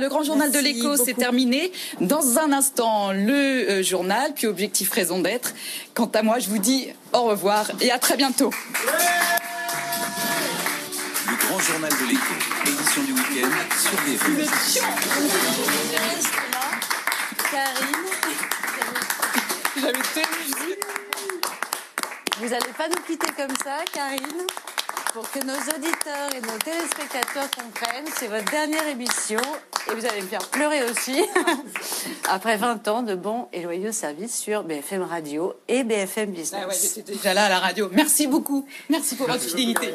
Le grand journal Merci de l'écho, c'est terminé. Dans un instant, le euh, journal, puis objectif raison d'être. Quant à moi, je vous dis au revoir et à très bientôt. Le grand journal de l'écho, édition du week-end sur BFM. Karine, J'avais tenu vous n'allez pas nous quitter comme ça, Karine? Pour que nos auditeurs et nos téléspectateurs comprennent, c'est votre dernière émission et vous allez me faire pleurer aussi. Après 20 ans de bons et loyaux services sur BFM Radio et BFM Business. Ah ouais, j'étais déjà là à la radio. Merci beaucoup. Merci pour votre fidélité.